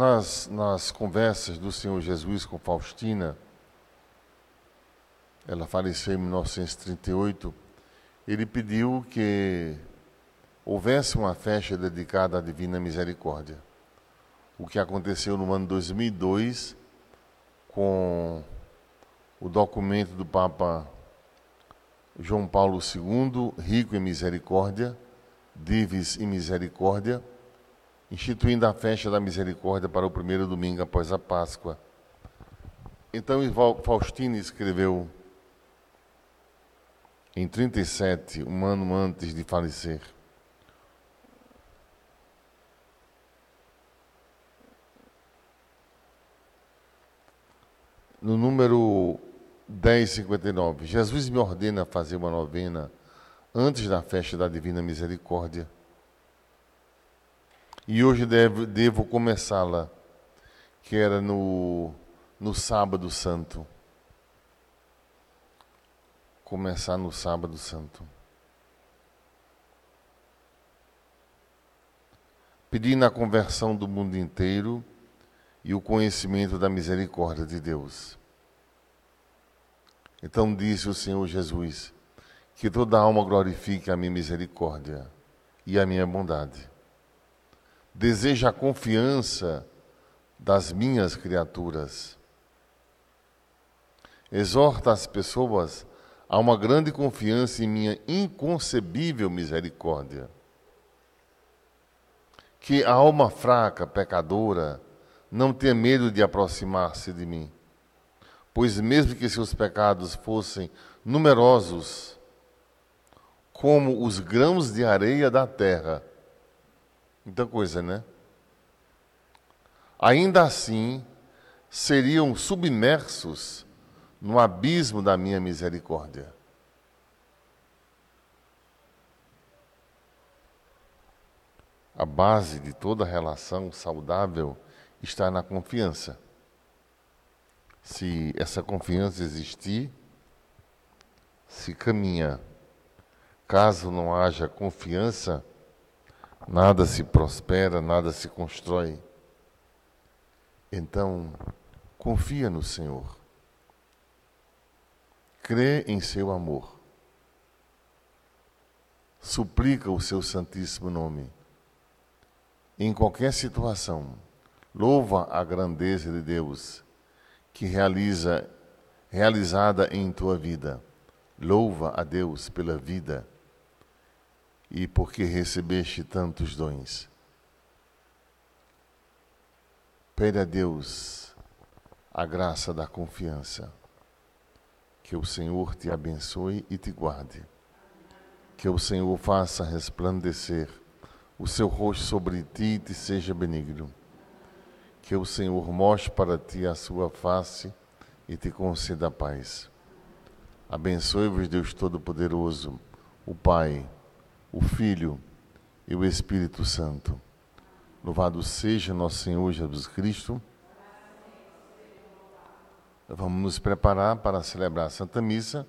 nas, nas conversas do Senhor Jesus com Faustina, ela faleceu em 1938, ele pediu que houvesse uma festa dedicada à Divina Misericórdia. O que aconteceu no ano 2002 com o documento do Papa João Paulo II, rico em misericórdia, divis em misericórdia, instituindo a festa da misericórdia para o primeiro domingo após a Páscoa. Então Faustino escreveu em 37, um ano antes de falecer. No número 1059, Jesus me ordena fazer uma novena antes da festa da Divina Misericórdia. E hoje devo, devo começá-la, que era no, no Sábado Santo começar no Sábado Santo. Pedindo a conversão do mundo inteiro e o conhecimento da misericórdia de Deus. Então disse o Senhor Jesus: Que toda alma glorifique a minha misericórdia e a minha bondade. Deseja a confiança das minhas criaturas. Exorta as pessoas há uma grande confiança em minha inconcebível misericórdia. Que a alma fraca, pecadora, não tenha medo de aproximar-se de mim, pois mesmo que seus pecados fossem numerosos, como os grãos de areia da terra, muita coisa, né? Ainda assim, seriam submersos no abismo da minha misericórdia. A base de toda relação saudável está na confiança. Se essa confiança existir, se caminha. Caso não haja confiança, nada se prospera, nada se constrói. Então, confia no Senhor crê em seu amor, suplica o seu santíssimo nome. Em qualquer situação, louva a grandeza de Deus que realiza realizada em tua vida. Louva a Deus pela vida e porque recebeste tantos dons. Pede a Deus a graça da confiança. Que o Senhor te abençoe e te guarde. Que o Senhor faça resplandecer o seu rosto sobre ti e te seja benigno. Que o Senhor mostre para ti a sua face e te conceda paz. Abençoe-vos, Deus Todo-Poderoso, o Pai, o Filho e o Espírito Santo. Louvado seja nosso Senhor Jesus Cristo Vamos nos preparar para celebrar a Santa Missa.